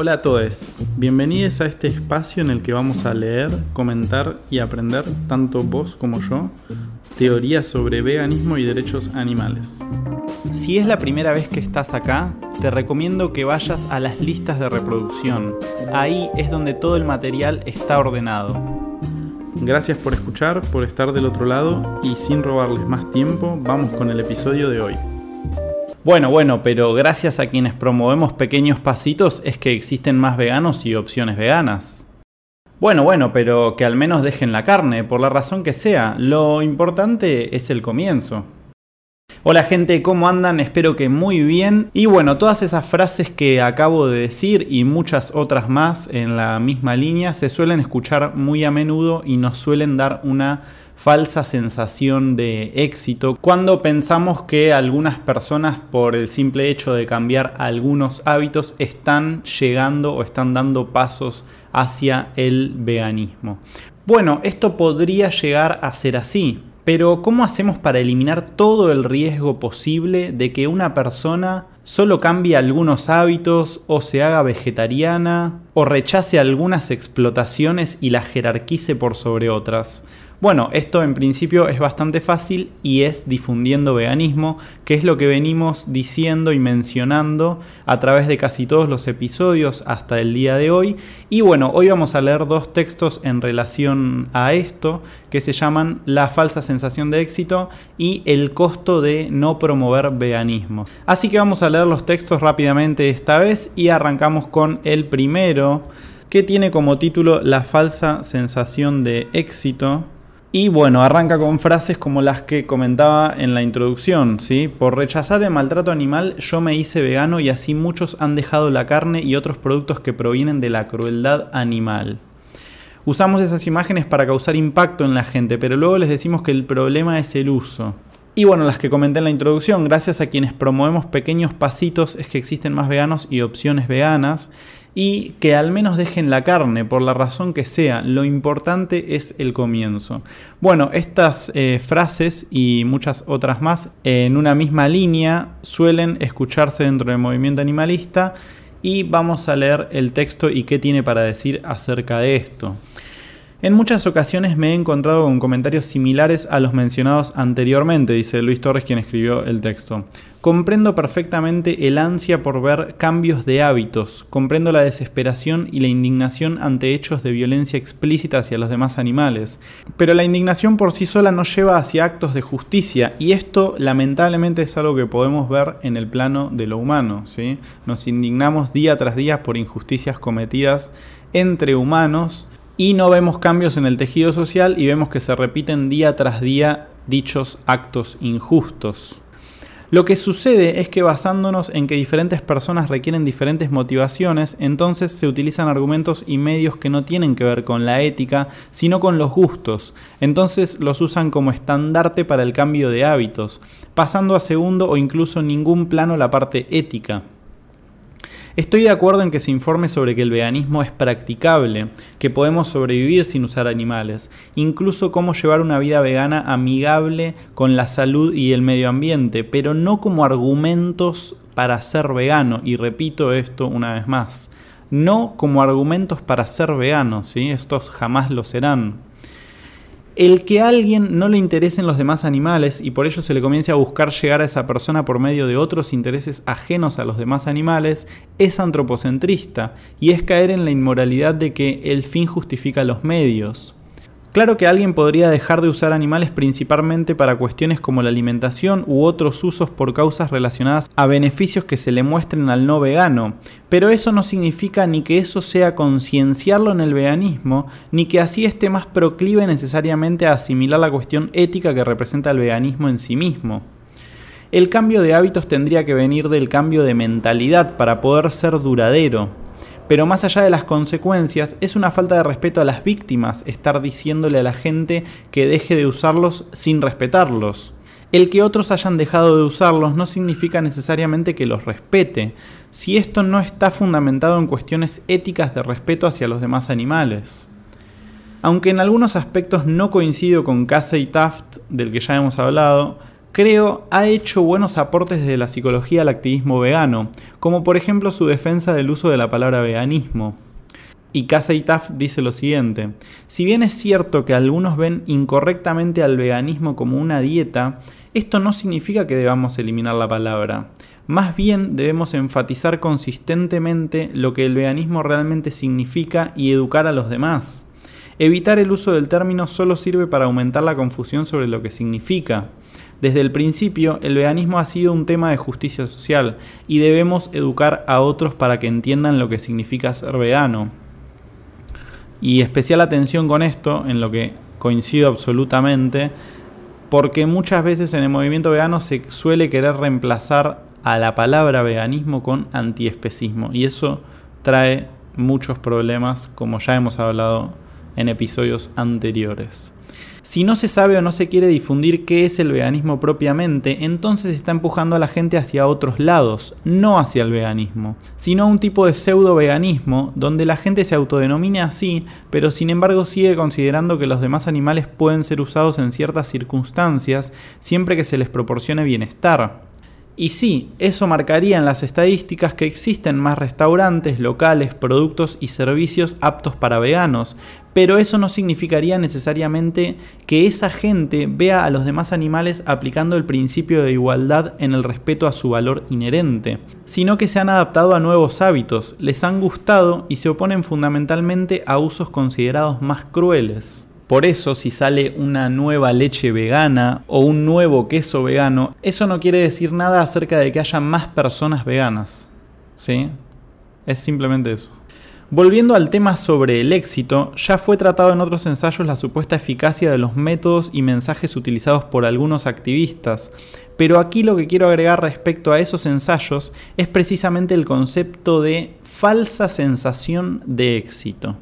Hola a todos, bienvenidos a este espacio en el que vamos a leer, comentar y aprender, tanto vos como yo, teorías sobre veganismo y derechos animales. Si es la primera vez que estás acá, te recomiendo que vayas a las listas de reproducción. Ahí es donde todo el material está ordenado. Gracias por escuchar, por estar del otro lado y sin robarles más tiempo, vamos con el episodio de hoy. Bueno, bueno, pero gracias a quienes promovemos pequeños pasitos es que existen más veganos y opciones veganas. Bueno, bueno, pero que al menos dejen la carne, por la razón que sea. Lo importante es el comienzo. Hola gente, ¿cómo andan? Espero que muy bien. Y bueno, todas esas frases que acabo de decir y muchas otras más en la misma línea se suelen escuchar muy a menudo y nos suelen dar una falsa sensación de éxito cuando pensamos que algunas personas por el simple hecho de cambiar algunos hábitos están llegando o están dando pasos hacia el veganismo. Bueno, esto podría llegar a ser así, pero ¿cómo hacemos para eliminar todo el riesgo posible de que una persona solo cambie algunos hábitos o se haga vegetariana o rechace algunas explotaciones y las jerarquice por sobre otras? Bueno, esto en principio es bastante fácil y es difundiendo veganismo, que es lo que venimos diciendo y mencionando a través de casi todos los episodios hasta el día de hoy. Y bueno, hoy vamos a leer dos textos en relación a esto que se llaman La falsa sensación de éxito y El costo de no promover veganismo. Así que vamos a leer los textos rápidamente esta vez y arrancamos con el primero que tiene como título La falsa sensación de éxito y bueno, arranca con frases como las que comentaba en la introducción, ¿sí? Por rechazar el maltrato animal yo me hice vegano y así muchos han dejado la carne y otros productos que provienen de la crueldad animal. Usamos esas imágenes para causar impacto en la gente, pero luego les decimos que el problema es el uso. Y bueno, las que comenté en la introducción, gracias a quienes promovemos pequeños pasitos es que existen más veganos y opciones veganas y que al menos dejen la carne, por la razón que sea. Lo importante es el comienzo. Bueno, estas eh, frases y muchas otras más en una misma línea suelen escucharse dentro del movimiento animalista y vamos a leer el texto y qué tiene para decir acerca de esto. En muchas ocasiones me he encontrado con comentarios similares a los mencionados anteriormente, dice Luis Torres quien escribió el texto. Comprendo perfectamente el ansia por ver cambios de hábitos, comprendo la desesperación y la indignación ante hechos de violencia explícita hacia los demás animales, pero la indignación por sí sola no lleva hacia actos de justicia y esto lamentablemente es algo que podemos ver en el plano de lo humano. Nos indignamos día tras día por injusticias cometidas entre humanos y no vemos cambios en el tejido social y vemos que se repiten día tras día dichos actos injustos. Lo que sucede es que basándonos en que diferentes personas requieren diferentes motivaciones, entonces se utilizan argumentos y medios que no tienen que ver con la ética, sino con los gustos. Entonces los usan como estandarte para el cambio de hábitos, pasando a segundo o incluso ningún plano la parte ética. Estoy de acuerdo en que se informe sobre que el veganismo es practicable, que podemos sobrevivir sin usar animales, incluso cómo llevar una vida vegana amigable con la salud y el medio ambiente, pero no como argumentos para ser vegano, y repito esto una vez más, no como argumentos para ser vegano, ¿sí? estos jamás lo serán el que a alguien no le interesen los demás animales y por ello se le comience a buscar llegar a esa persona por medio de otros intereses ajenos a los demás animales es antropocentrista y es caer en la inmoralidad de que el fin justifica los medios. Claro que alguien podría dejar de usar animales principalmente para cuestiones como la alimentación u otros usos por causas relacionadas a beneficios que se le muestren al no vegano, pero eso no significa ni que eso sea concienciarlo en el veganismo, ni que así esté más proclive necesariamente a asimilar la cuestión ética que representa el veganismo en sí mismo. El cambio de hábitos tendría que venir del cambio de mentalidad para poder ser duradero. Pero más allá de las consecuencias, es una falta de respeto a las víctimas estar diciéndole a la gente que deje de usarlos sin respetarlos. El que otros hayan dejado de usarlos no significa necesariamente que los respete, si esto no está fundamentado en cuestiones éticas de respeto hacia los demás animales. Aunque en algunos aspectos no coincido con Casey Taft, del que ya hemos hablado, creo, ha hecho buenos aportes desde la psicología al activismo vegano, como por ejemplo su defensa del uso de la palabra veganismo. Y Taf dice lo siguiente, si bien es cierto que algunos ven incorrectamente al veganismo como una dieta, esto no significa que debamos eliminar la palabra. Más bien debemos enfatizar consistentemente lo que el veganismo realmente significa y educar a los demás. Evitar el uso del término solo sirve para aumentar la confusión sobre lo que significa. Desde el principio, el veganismo ha sido un tema de justicia social y debemos educar a otros para que entiendan lo que significa ser vegano. Y especial atención con esto, en lo que coincido absolutamente, porque muchas veces en el movimiento vegano se suele querer reemplazar a la palabra veganismo con antiespecismo y eso trae muchos problemas como ya hemos hablado en episodios anteriores. Si no se sabe o no se quiere difundir qué es el veganismo propiamente, entonces está empujando a la gente hacia otros lados, no hacia el veganismo, sino un tipo de pseudo veganismo donde la gente se autodenomina así, pero sin embargo sigue considerando que los demás animales pueden ser usados en ciertas circunstancias siempre que se les proporcione bienestar. Y sí, eso marcaría en las estadísticas que existen más restaurantes, locales, productos y servicios aptos para veganos, pero eso no significaría necesariamente que esa gente vea a los demás animales aplicando el principio de igualdad en el respeto a su valor inherente, sino que se han adaptado a nuevos hábitos, les han gustado y se oponen fundamentalmente a usos considerados más crueles. Por eso, si sale una nueva leche vegana o un nuevo queso vegano, eso no quiere decir nada acerca de que haya más personas veganas. ¿Sí? Es simplemente eso. Volviendo al tema sobre el éxito, ya fue tratado en otros ensayos la supuesta eficacia de los métodos y mensajes utilizados por algunos activistas, pero aquí lo que quiero agregar respecto a esos ensayos es precisamente el concepto de falsa sensación de éxito.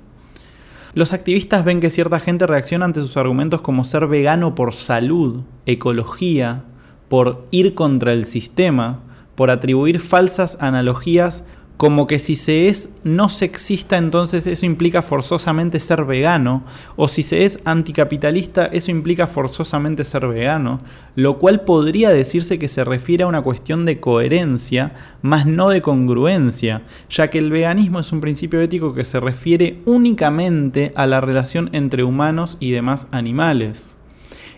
Los activistas ven que cierta gente reacciona ante sus argumentos como ser vegano por salud, ecología, por ir contra el sistema, por atribuir falsas analogías como que si se es no sexista entonces eso implica forzosamente ser vegano, o si se es anticapitalista eso implica forzosamente ser vegano, lo cual podría decirse que se refiere a una cuestión de coherencia, más no de congruencia, ya que el veganismo es un principio ético que se refiere únicamente a la relación entre humanos y demás animales.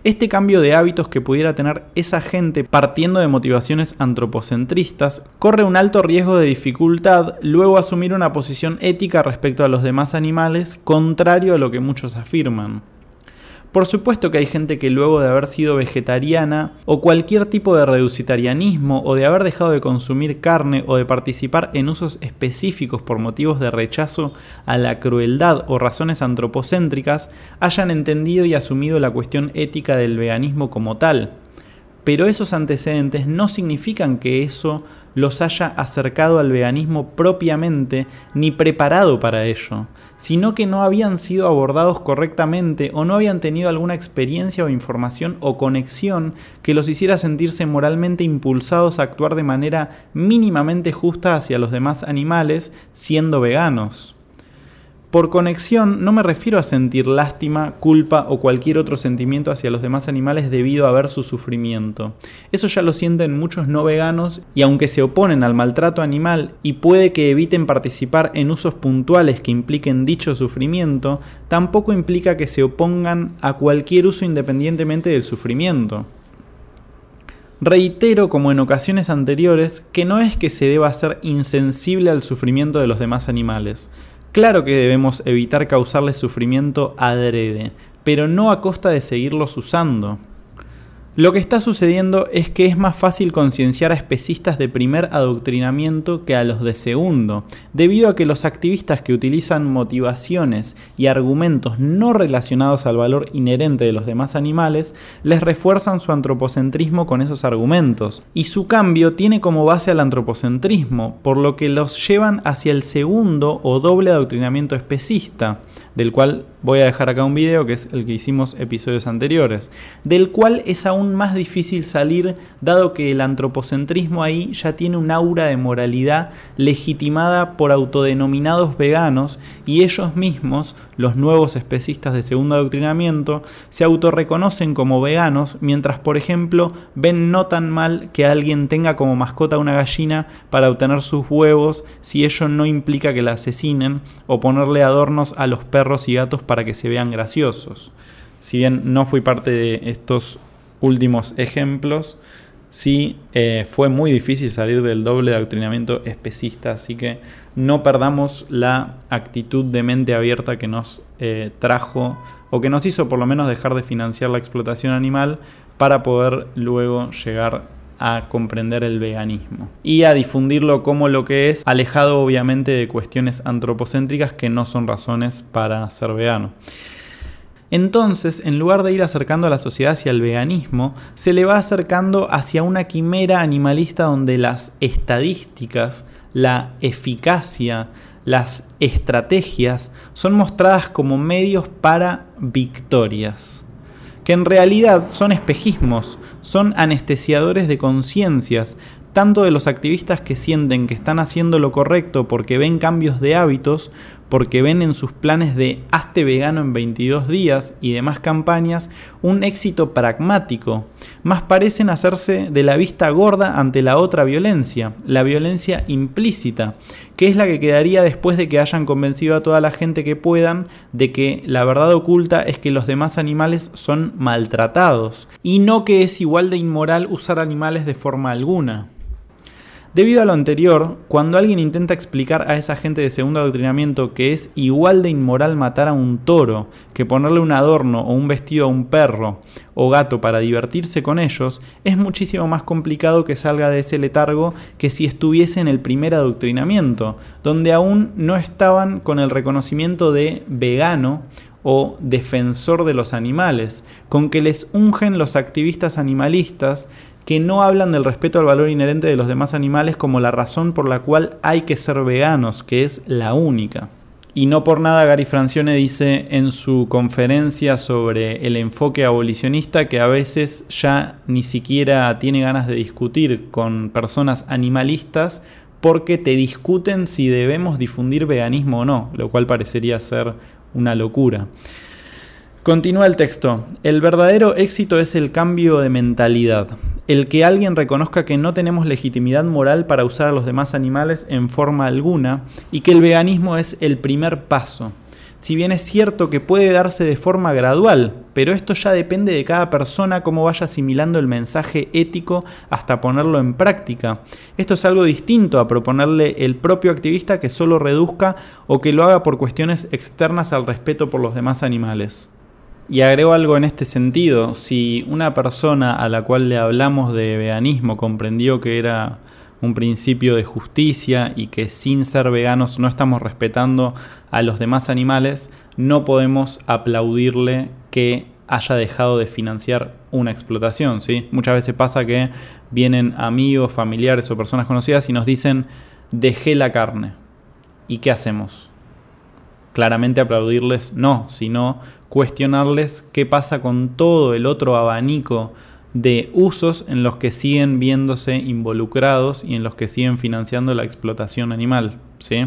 Este cambio de hábitos que pudiera tener esa gente partiendo de motivaciones antropocentristas corre un alto riesgo de dificultad luego asumir una posición ética respecto a los demás animales contrario a lo que muchos afirman. Por supuesto que hay gente que luego de haber sido vegetariana o cualquier tipo de reducitarianismo o de haber dejado de consumir carne o de participar en usos específicos por motivos de rechazo a la crueldad o razones antropocéntricas hayan entendido y asumido la cuestión ética del veganismo como tal. Pero esos antecedentes no significan que eso los haya acercado al veganismo propiamente ni preparado para ello, sino que no habían sido abordados correctamente o no habían tenido alguna experiencia o información o conexión que los hiciera sentirse moralmente impulsados a actuar de manera mínimamente justa hacia los demás animales siendo veganos. Por conexión no me refiero a sentir lástima, culpa o cualquier otro sentimiento hacia los demás animales debido a ver su sufrimiento. Eso ya lo sienten muchos no veganos y aunque se oponen al maltrato animal y puede que eviten participar en usos puntuales que impliquen dicho sufrimiento, tampoco implica que se opongan a cualquier uso independientemente del sufrimiento. Reitero, como en ocasiones anteriores, que no es que se deba ser insensible al sufrimiento de los demás animales, Claro que debemos evitar causarles sufrimiento adrede, pero no a costa de seguirlos usando. Lo que está sucediendo es que es más fácil concienciar a especistas de primer adoctrinamiento que a los de segundo, debido a que los activistas que utilizan motivaciones y argumentos no relacionados al valor inherente de los demás animales les refuerzan su antropocentrismo con esos argumentos, y su cambio tiene como base al antropocentrismo, por lo que los llevan hacia el segundo o doble adoctrinamiento especista, del cual voy a dejar acá un video que es el que hicimos episodios anteriores, del cual es aún más difícil salir dado que el antropocentrismo ahí ya tiene un aura de moralidad legitimada por autodenominados veganos y ellos mismos, los nuevos especistas de segundo adoctrinamiento, se autorreconocen como veganos mientras por ejemplo ven no tan mal que alguien tenga como mascota una gallina para obtener sus huevos si ello no implica que la asesinen o ponerle adornos a los y gatos para que se vean graciosos. Si bien no fui parte de estos últimos ejemplos, sí eh, fue muy difícil salir del doble de adoctrinamiento especista, así que no perdamos la actitud de mente abierta que nos eh, trajo o que nos hizo por lo menos dejar de financiar la explotación animal para poder luego llegar a comprender el veganismo y a difundirlo como lo que es, alejado obviamente de cuestiones antropocéntricas que no son razones para ser vegano. Entonces, en lugar de ir acercando a la sociedad hacia el veganismo, se le va acercando hacia una quimera animalista donde las estadísticas, la eficacia, las estrategias son mostradas como medios para victorias que en realidad son espejismos, son anestesiadores de conciencias, tanto de los activistas que sienten que están haciendo lo correcto porque ven cambios de hábitos, porque ven en sus planes de hazte vegano en 22 días y demás campañas un éxito pragmático, más parecen hacerse de la vista gorda ante la otra violencia, la violencia implícita, que es la que quedaría después de que hayan convencido a toda la gente que puedan de que la verdad oculta es que los demás animales son maltratados, y no que es igual de inmoral usar animales de forma alguna. Debido a lo anterior, cuando alguien intenta explicar a esa gente de segundo adoctrinamiento que es igual de inmoral matar a un toro que ponerle un adorno o un vestido a un perro o gato para divertirse con ellos, es muchísimo más complicado que salga de ese letargo que si estuviese en el primer adoctrinamiento, donde aún no estaban con el reconocimiento de vegano o defensor de los animales, con que les ungen los activistas animalistas que no hablan del respeto al valor inherente de los demás animales como la razón por la cual hay que ser veganos, que es la única. Y no por nada Gary Francione dice en su conferencia sobre el enfoque abolicionista que a veces ya ni siquiera tiene ganas de discutir con personas animalistas porque te discuten si debemos difundir veganismo o no, lo cual parecería ser una locura. Continúa el texto. El verdadero éxito es el cambio de mentalidad el que alguien reconozca que no tenemos legitimidad moral para usar a los demás animales en forma alguna y que el veganismo es el primer paso. Si bien es cierto que puede darse de forma gradual, pero esto ya depende de cada persona cómo vaya asimilando el mensaje ético hasta ponerlo en práctica. Esto es algo distinto a proponerle el propio activista que solo reduzca o que lo haga por cuestiones externas al respeto por los demás animales. Y agrego algo en este sentido, si una persona a la cual le hablamos de veganismo comprendió que era un principio de justicia y que sin ser veganos no estamos respetando a los demás animales, no podemos aplaudirle que haya dejado de financiar una explotación. ¿sí? Muchas veces pasa que vienen amigos, familiares o personas conocidas y nos dicen, dejé la carne. ¿Y qué hacemos? Claramente aplaudirles no, sino cuestionarles qué pasa con todo el otro abanico de usos en los que siguen viéndose involucrados y en los que siguen financiando la explotación animal. ¿sí?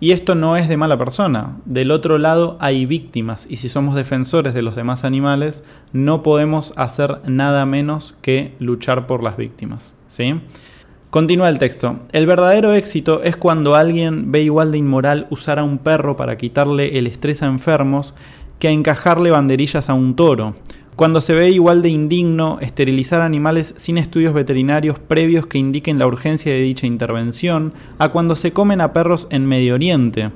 Y esto no es de mala persona. Del otro lado hay víctimas y si somos defensores de los demás animales, no podemos hacer nada menos que luchar por las víctimas. ¿sí? Continúa el texto. El verdadero éxito es cuando alguien ve igual de inmoral usar a un perro para quitarle el estrés a enfermos que a encajarle banderillas a un toro, cuando se ve igual de indigno esterilizar animales sin estudios veterinarios previos que indiquen la urgencia de dicha intervención, a cuando se comen a perros en Medio Oriente,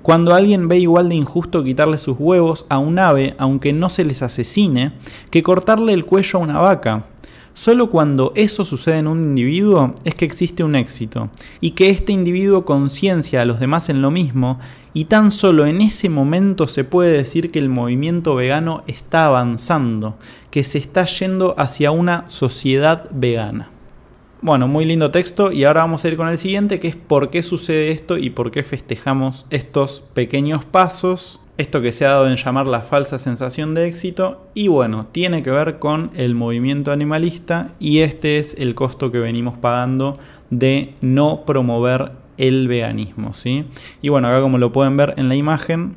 cuando alguien ve igual de injusto quitarle sus huevos a un ave aunque no se les asesine, que cortarle el cuello a una vaca, Solo cuando eso sucede en un individuo es que existe un éxito, y que este individuo conciencia a los demás en lo mismo, y tan solo en ese momento se puede decir que el movimiento vegano está avanzando, que se está yendo hacia una sociedad vegana. Bueno, muy lindo texto y ahora vamos a ir con el siguiente que es por qué sucede esto y por qué festejamos estos pequeños pasos esto que se ha dado en llamar la falsa sensación de éxito y bueno, tiene que ver con el movimiento animalista y este es el costo que venimos pagando de no promover el veganismo, ¿sí? Y bueno, acá como lo pueden ver en la imagen,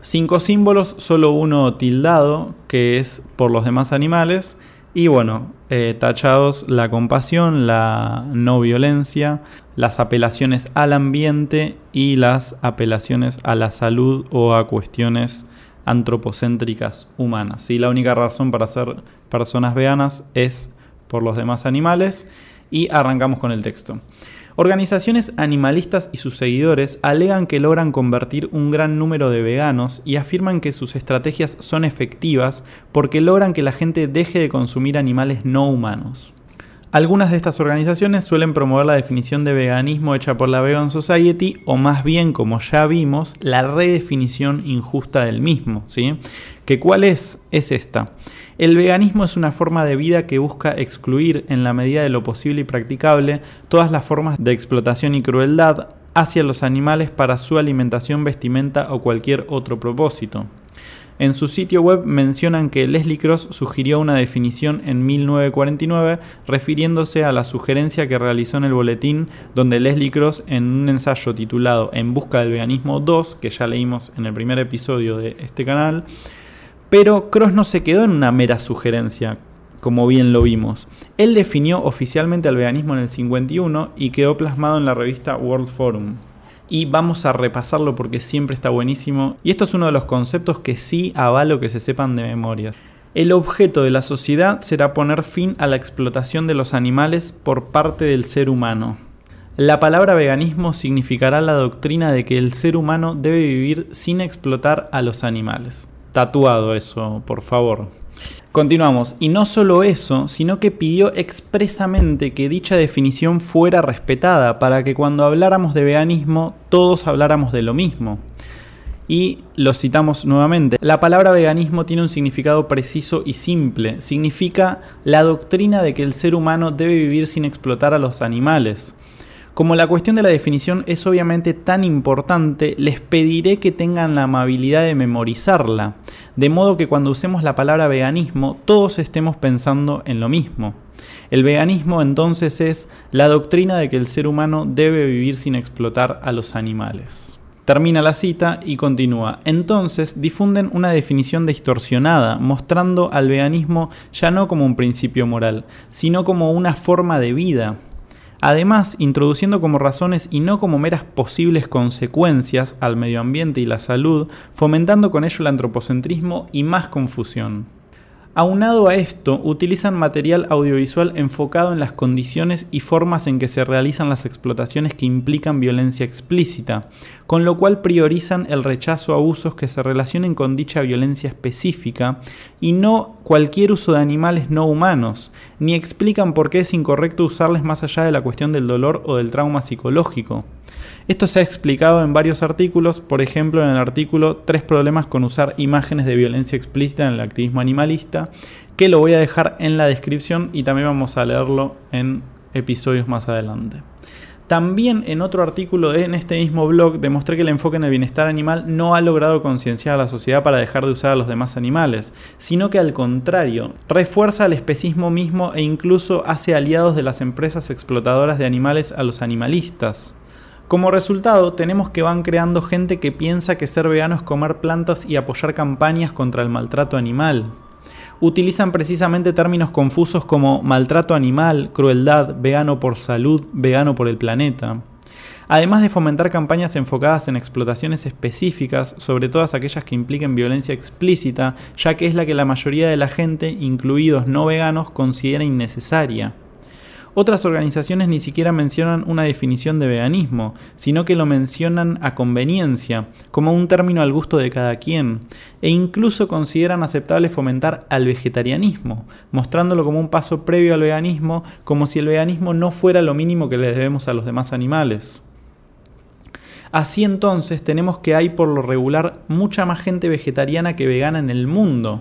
cinco símbolos, solo uno tildado, que es por los demás animales, y bueno, eh, tachados la compasión, la no violencia, las apelaciones al ambiente y las apelaciones a la salud o a cuestiones antropocéntricas humanas. Y la única razón para ser personas veganas es por los demás animales. Y arrancamos con el texto. Organizaciones animalistas y sus seguidores alegan que logran convertir un gran número de veganos y afirman que sus estrategias son efectivas porque logran que la gente deje de consumir animales no humanos. Algunas de estas organizaciones suelen promover la definición de veganismo hecha por la Vegan Society o más bien, como ya vimos, la redefinición injusta del mismo, ¿sí? ¿Que cuál es? Es esta. El veganismo es una forma de vida que busca excluir, en la medida de lo posible y practicable, todas las formas de explotación y crueldad hacia los animales para su alimentación, vestimenta o cualquier otro propósito. En su sitio web mencionan que Leslie Cross sugirió una definición en 1949 refiriéndose a la sugerencia que realizó en el boletín donde Leslie Cross en un ensayo titulado En busca del veganismo 2, que ya leímos en el primer episodio de este canal, pero Cross no se quedó en una mera sugerencia, como bien lo vimos. Él definió oficialmente al veganismo en el 51 y quedó plasmado en la revista World Forum. Y vamos a repasarlo porque siempre está buenísimo. Y esto es uno de los conceptos que sí avalo que se sepan de memoria. El objeto de la sociedad será poner fin a la explotación de los animales por parte del ser humano. La palabra veganismo significará la doctrina de que el ser humano debe vivir sin explotar a los animales tatuado eso, por favor. Continuamos, y no solo eso, sino que pidió expresamente que dicha definición fuera respetada para que cuando habláramos de veganismo todos habláramos de lo mismo. Y lo citamos nuevamente, la palabra veganismo tiene un significado preciso y simple, significa la doctrina de que el ser humano debe vivir sin explotar a los animales. Como la cuestión de la definición es obviamente tan importante, les pediré que tengan la amabilidad de memorizarla, de modo que cuando usemos la palabra veganismo todos estemos pensando en lo mismo. El veganismo entonces es la doctrina de que el ser humano debe vivir sin explotar a los animales. Termina la cita y continúa. Entonces difunden una definición distorsionada, mostrando al veganismo ya no como un principio moral, sino como una forma de vida, Además, introduciendo como razones y no como meras posibles consecuencias al medio ambiente y la salud, fomentando con ello el antropocentrismo y más confusión. Aunado a esto, utilizan material audiovisual enfocado en las condiciones y formas en que se realizan las explotaciones que implican violencia explícita, con lo cual priorizan el rechazo a usos que se relacionen con dicha violencia específica y no cualquier uso de animales no humanos, ni explican por qué es incorrecto usarles más allá de la cuestión del dolor o del trauma psicológico. Esto se ha explicado en varios artículos, por ejemplo en el artículo Tres problemas con usar imágenes de violencia explícita en el activismo animalista, que lo voy a dejar en la descripción y también vamos a leerlo en episodios más adelante. También en otro artículo en este mismo blog demostré que el enfoque en el bienestar animal no ha logrado concienciar a la sociedad para dejar de usar a los demás animales, sino que al contrario, refuerza el especismo mismo e incluso hace aliados de las empresas explotadoras de animales a los animalistas. Como resultado, tenemos que van creando gente que piensa que ser vegano es comer plantas y apoyar campañas contra el maltrato animal. Utilizan precisamente términos confusos como maltrato animal, crueldad, vegano por salud, vegano por el planeta. Además de fomentar campañas enfocadas en explotaciones específicas, sobre todas aquellas que impliquen violencia explícita, ya que es la que la mayoría de la gente, incluidos no veganos, considera innecesaria. Otras organizaciones ni siquiera mencionan una definición de veganismo, sino que lo mencionan a conveniencia, como un término al gusto de cada quien, e incluso consideran aceptable fomentar al vegetarianismo, mostrándolo como un paso previo al veganismo, como si el veganismo no fuera lo mínimo que le debemos a los demás animales. Así entonces tenemos que hay por lo regular mucha más gente vegetariana que vegana en el mundo.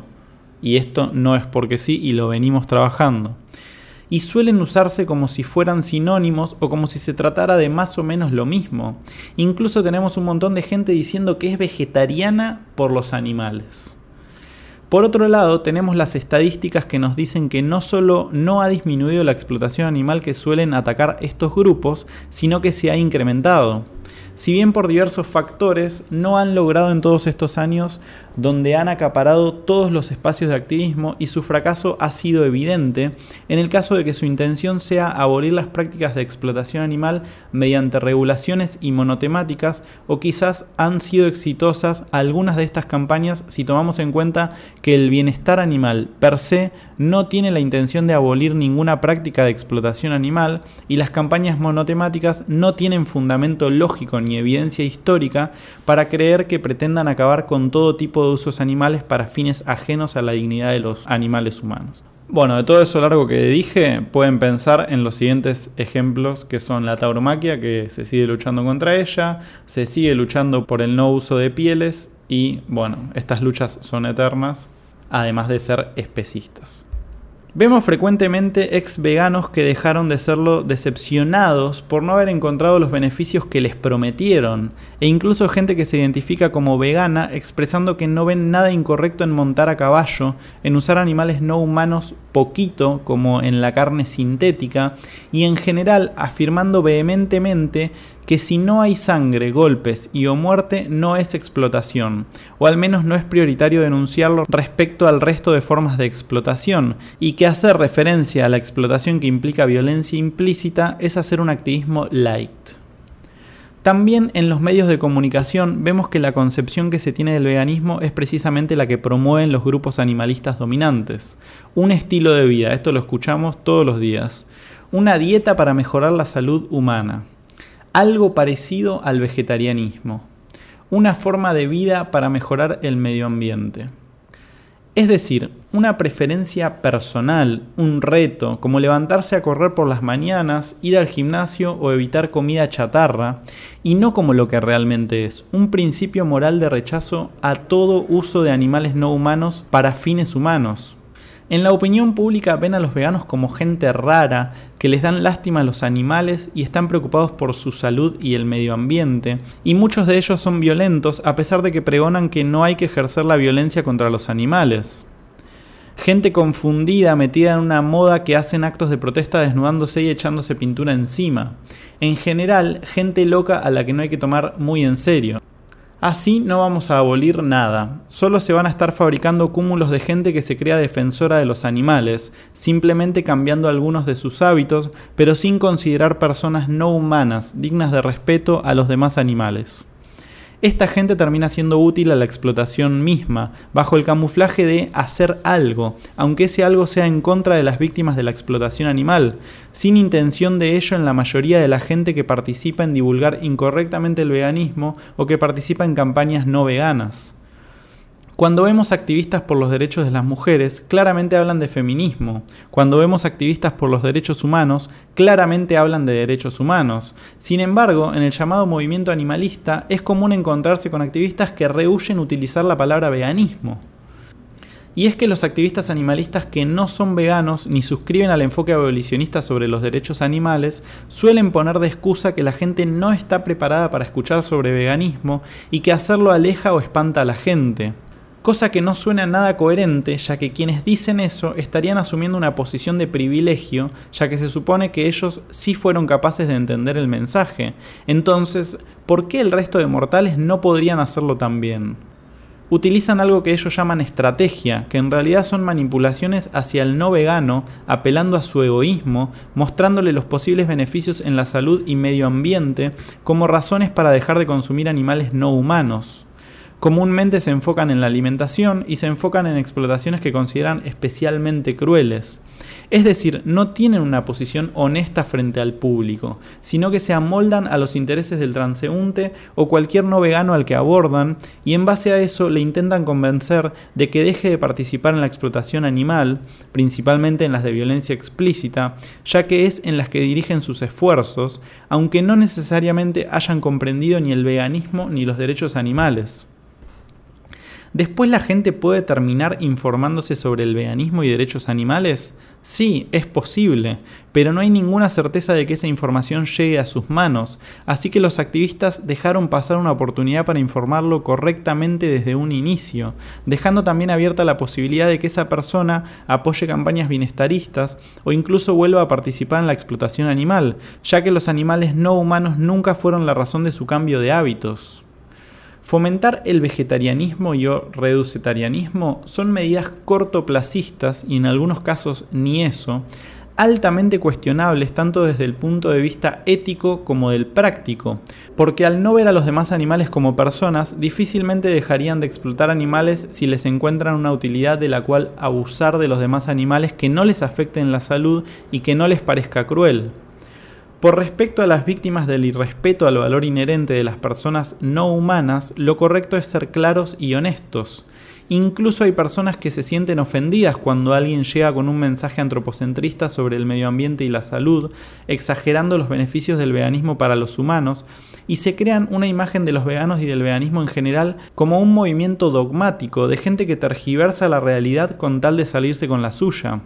Y esto no es porque sí y lo venimos trabajando. Y suelen usarse como si fueran sinónimos o como si se tratara de más o menos lo mismo. Incluso tenemos un montón de gente diciendo que es vegetariana por los animales. Por otro lado, tenemos las estadísticas que nos dicen que no solo no ha disminuido la explotación animal que suelen atacar estos grupos, sino que se ha incrementado si bien por diversos factores no han logrado en todos estos años donde han acaparado todos los espacios de activismo y su fracaso ha sido evidente en el caso de que su intención sea abolir las prácticas de explotación animal mediante regulaciones y monotemáticas o quizás han sido exitosas algunas de estas campañas si tomamos en cuenta que el bienestar animal per se no tiene la intención de abolir ninguna práctica de explotación animal y las campañas monotemáticas no tienen fundamento lógico ni evidencia histórica para creer que pretendan acabar con todo tipo de usos animales para fines ajenos a la dignidad de los animales humanos. Bueno, de todo eso largo que dije, pueden pensar en los siguientes ejemplos que son la tauromaquia, que se sigue luchando contra ella, se sigue luchando por el no uso de pieles y bueno, estas luchas son eternas, además de ser especistas. Vemos frecuentemente ex veganos que dejaron de serlo decepcionados por no haber encontrado los beneficios que les prometieron, e incluso gente que se identifica como vegana expresando que no ven nada incorrecto en montar a caballo, en usar animales no humanos poquito, como en la carne sintética, y en general afirmando vehementemente que si no hay sangre, golpes y o muerte no es explotación, o al menos no es prioritario denunciarlo respecto al resto de formas de explotación, y que hacer referencia a la explotación que implica violencia implícita es hacer un activismo light. También en los medios de comunicación vemos que la concepción que se tiene del veganismo es precisamente la que promueven los grupos animalistas dominantes. Un estilo de vida, esto lo escuchamos todos los días. Una dieta para mejorar la salud humana algo parecido al vegetarianismo, una forma de vida para mejorar el medio ambiente. Es decir, una preferencia personal, un reto, como levantarse a correr por las mañanas, ir al gimnasio o evitar comida chatarra, y no como lo que realmente es, un principio moral de rechazo a todo uso de animales no humanos para fines humanos, en la opinión pública ven a los veganos como gente rara, que les dan lástima a los animales y están preocupados por su salud y el medio ambiente, y muchos de ellos son violentos a pesar de que pregonan que no hay que ejercer la violencia contra los animales. Gente confundida, metida en una moda que hacen actos de protesta desnudándose y echándose pintura encima. En general, gente loca a la que no hay que tomar muy en serio. Así no vamos a abolir nada, solo se van a estar fabricando cúmulos de gente que se crea defensora de los animales, simplemente cambiando algunos de sus hábitos, pero sin considerar personas no humanas, dignas de respeto a los demás animales esta gente termina siendo útil a la explotación misma, bajo el camuflaje de hacer algo, aunque ese algo sea en contra de las víctimas de la explotación animal, sin intención de ello en la mayoría de la gente que participa en divulgar incorrectamente el veganismo o que participa en campañas no veganas. Cuando vemos activistas por los derechos de las mujeres, claramente hablan de feminismo. Cuando vemos activistas por los derechos humanos, claramente hablan de derechos humanos. Sin embargo, en el llamado movimiento animalista es común encontrarse con activistas que rehuyen utilizar la palabra veganismo. Y es que los activistas animalistas que no son veganos ni suscriben al enfoque abolicionista sobre los derechos animales suelen poner de excusa que la gente no está preparada para escuchar sobre veganismo y que hacerlo aleja o espanta a la gente cosa que no suena nada coherente, ya que quienes dicen eso estarían asumiendo una posición de privilegio, ya que se supone que ellos sí fueron capaces de entender el mensaje. Entonces, ¿por qué el resto de mortales no podrían hacerlo también? Utilizan algo que ellos llaman estrategia, que en realidad son manipulaciones hacia el no vegano, apelando a su egoísmo, mostrándole los posibles beneficios en la salud y medio ambiente como razones para dejar de consumir animales no humanos comúnmente se enfocan en la alimentación y se enfocan en explotaciones que consideran especialmente crueles. Es decir, no tienen una posición honesta frente al público, sino que se amoldan a los intereses del transeúnte o cualquier no vegano al que abordan y en base a eso le intentan convencer de que deje de participar en la explotación animal, principalmente en las de violencia explícita, ya que es en las que dirigen sus esfuerzos, aunque no necesariamente hayan comprendido ni el veganismo ni los derechos animales. ¿Después la gente puede terminar informándose sobre el veganismo y derechos animales? Sí, es posible, pero no hay ninguna certeza de que esa información llegue a sus manos, así que los activistas dejaron pasar una oportunidad para informarlo correctamente desde un inicio, dejando también abierta la posibilidad de que esa persona apoye campañas bienestaristas o incluso vuelva a participar en la explotación animal, ya que los animales no humanos nunca fueron la razón de su cambio de hábitos. Fomentar el vegetarianismo y o reducetarianismo son medidas cortoplacistas y en algunos casos ni eso, altamente cuestionables tanto desde el punto de vista ético como del práctico, porque al no ver a los demás animales como personas, difícilmente dejarían de explotar animales si les encuentran una utilidad de la cual abusar de los demás animales que no les afecte en la salud y que no les parezca cruel. Por respecto a las víctimas del irrespeto al valor inherente de las personas no humanas, lo correcto es ser claros y honestos. Incluso hay personas que se sienten ofendidas cuando alguien llega con un mensaje antropocentrista sobre el medio ambiente y la salud, exagerando los beneficios del veganismo para los humanos, y se crean una imagen de los veganos y del veganismo en general como un movimiento dogmático de gente que tergiversa la realidad con tal de salirse con la suya.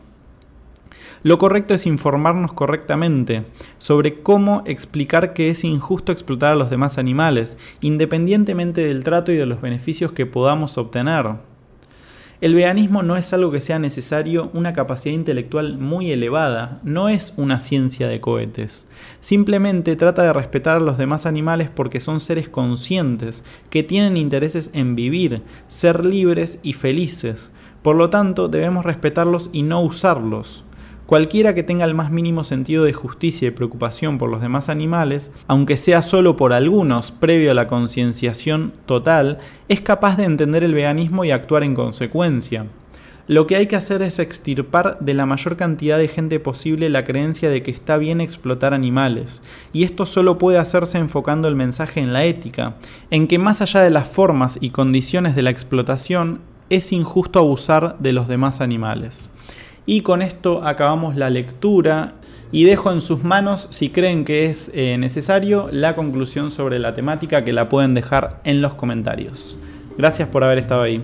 Lo correcto es informarnos correctamente sobre cómo explicar que es injusto explotar a los demás animales, independientemente del trato y de los beneficios que podamos obtener. El veganismo no es algo que sea necesario una capacidad intelectual muy elevada, no es una ciencia de cohetes. Simplemente trata de respetar a los demás animales porque son seres conscientes, que tienen intereses en vivir, ser libres y felices. Por lo tanto, debemos respetarlos y no usarlos. Cualquiera que tenga el más mínimo sentido de justicia y preocupación por los demás animales, aunque sea solo por algunos previo a la concienciación total, es capaz de entender el veganismo y actuar en consecuencia. Lo que hay que hacer es extirpar de la mayor cantidad de gente posible la creencia de que está bien explotar animales, y esto solo puede hacerse enfocando el mensaje en la ética, en que más allá de las formas y condiciones de la explotación, es injusto abusar de los demás animales. Y con esto acabamos la lectura y dejo en sus manos, si creen que es eh, necesario, la conclusión sobre la temática que la pueden dejar en los comentarios. Gracias por haber estado ahí.